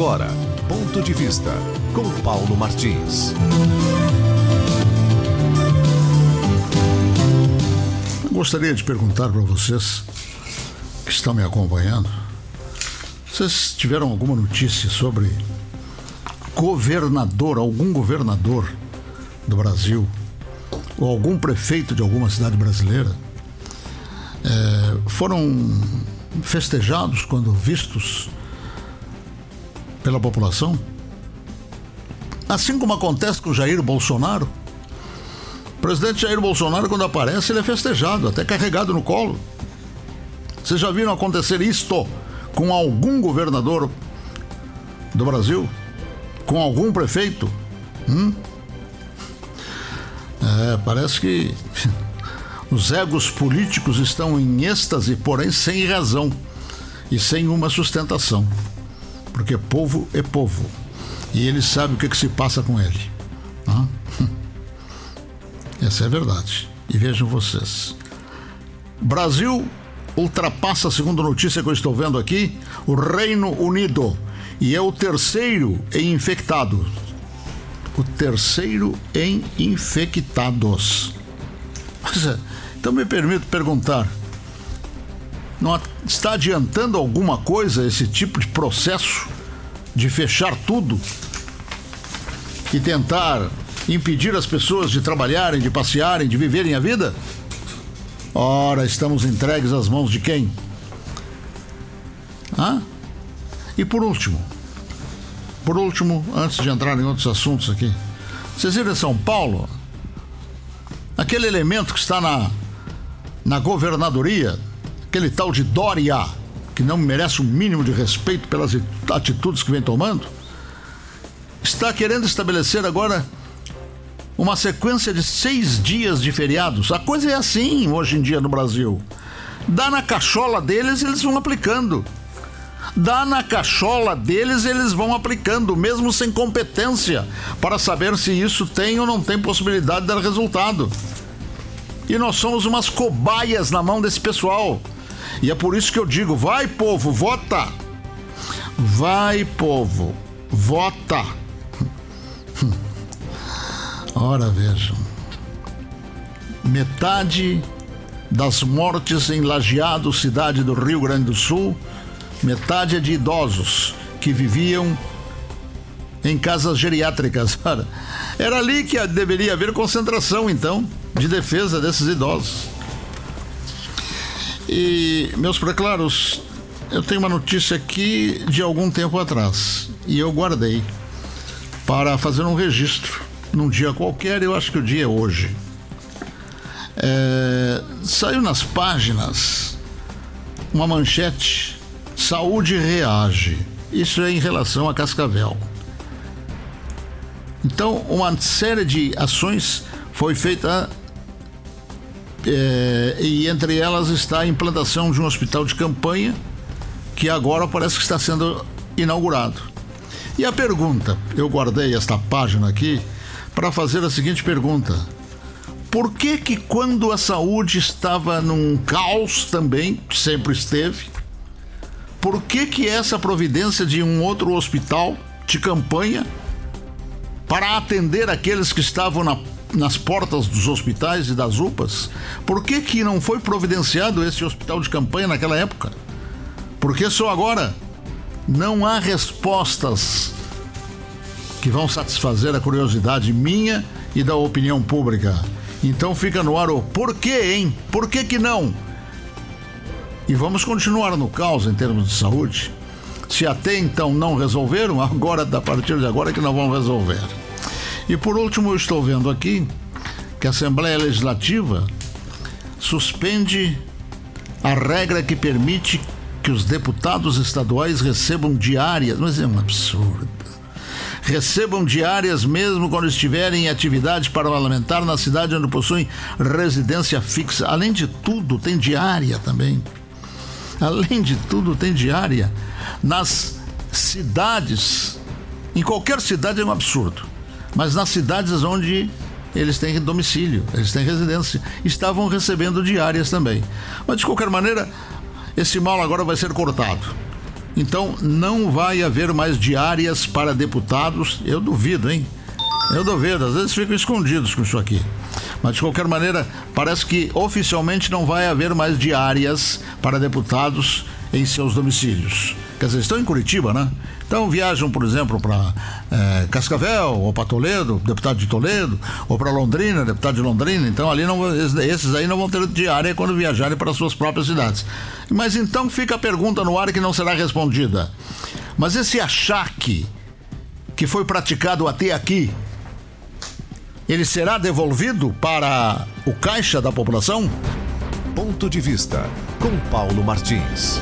agora, Ponto de Vista, com Paulo Martins. Gostaria de perguntar para vocês que estão me acompanhando, vocês tiveram alguma notícia sobre governador, algum governador do Brasil, ou algum prefeito de alguma cidade brasileira, é, foram festejados quando vistos pela população? Assim como acontece com Jair Bolsonaro. O presidente Jair Bolsonaro, quando aparece, ele é festejado, até carregado no colo. Vocês já viram acontecer isto com algum governador do Brasil? Com algum prefeito? Hum? É, parece que os egos políticos estão em êxtase, porém sem razão e sem uma sustentação. Porque povo é povo. E ele sabe o que, que se passa com ele. Hã? Essa é a verdade. E vejam vocês. Brasil ultrapassa, segundo notícia que eu estou vendo aqui, o Reino Unido e é o terceiro em infectados. O terceiro em infectados. É, então me permito perguntar: não está adiantando alguma coisa esse tipo de processo de fechar tudo e tentar impedir as pessoas de trabalharem, de passearem, de viverem a vida? Ora, estamos entregues às mãos de quem? Hã? E por último, por último, antes de entrar em outros assuntos aqui, vocês viram em São Paulo? Aquele elemento que está na, na governadoria, aquele tal de Dória, que não merece o um mínimo de respeito pelas atitudes que vem tomando, está querendo estabelecer agora uma sequência de seis dias de feriados. A coisa é assim hoje em dia no Brasil. Dá na cachola deles, eles vão aplicando. Dá na cachola deles, eles vão aplicando, mesmo sem competência, para saber se isso tem ou não tem possibilidade de dar resultado. E nós somos umas cobaias na mão desse pessoal. E é por isso que eu digo: vai, povo, vota! Vai, povo, vota! Ora, vejam. Metade das mortes em Lajeado, cidade do Rio Grande do Sul, metade é de idosos que viviam em casas geriátricas. Era ali que deveria haver concentração, então, de defesa desses idosos. E, meus preclaros, eu tenho uma notícia aqui de algum tempo atrás e eu guardei para fazer um registro num dia qualquer, eu acho que o dia é hoje. É, saiu nas páginas uma manchete: Saúde reage. Isso é em relação a Cascavel. Então, uma série de ações foi feita é, e entre elas está a implantação de um hospital de campanha que agora parece que está sendo inaugurado. E a pergunta, eu guardei esta página aqui para fazer a seguinte pergunta: Por que que quando a saúde estava num caos também, sempre esteve, por que que essa providência de um outro hospital de campanha para atender aqueles que estavam na, nas portas dos hospitais e das UPAs, por que que não foi providenciado esse hospital de campanha naquela época? Porque só agora não há respostas que vão satisfazer a curiosidade minha e da opinião pública. Então fica no ar o porquê, hein? Por que que não? E vamos continuar no caos em termos de saúde. Se até então não resolveram, agora, a partir de agora, é que não vão resolver. E por último, eu estou vendo aqui que a Assembleia Legislativa suspende a regra que permite que os deputados estaduais recebam diárias. Mas é um absurdo recebam diárias mesmo quando estiverem em atividade parlamentar na cidade onde possuem residência fixa. Além de tudo, tem diária também. Além de tudo, tem diária. Nas cidades, em qualquer cidade é um absurdo, mas nas cidades onde eles têm domicílio, eles têm residência, estavam recebendo diárias também. Mas de qualquer maneira, esse mal agora vai ser cortado. Então não vai haver mais diárias para deputados. Eu duvido, hein? Eu duvido, às vezes ficam escondidos com isso aqui. Mas de qualquer maneira, parece que oficialmente não vai haver mais diárias para deputados em seus domicílios. Quer dizer, estão em Curitiba, né? Então viajam, por exemplo, para é, Cascavel ou para Toledo, deputado de Toledo, ou para Londrina, deputado de Londrina. Então ali não, esses aí não vão ter diária quando viajarem para suas próprias cidades. Mas então fica a pergunta no ar que não será respondida. Mas esse achaque que foi praticado até aqui, ele será devolvido para o caixa da população? Ponto de vista com Paulo Martins.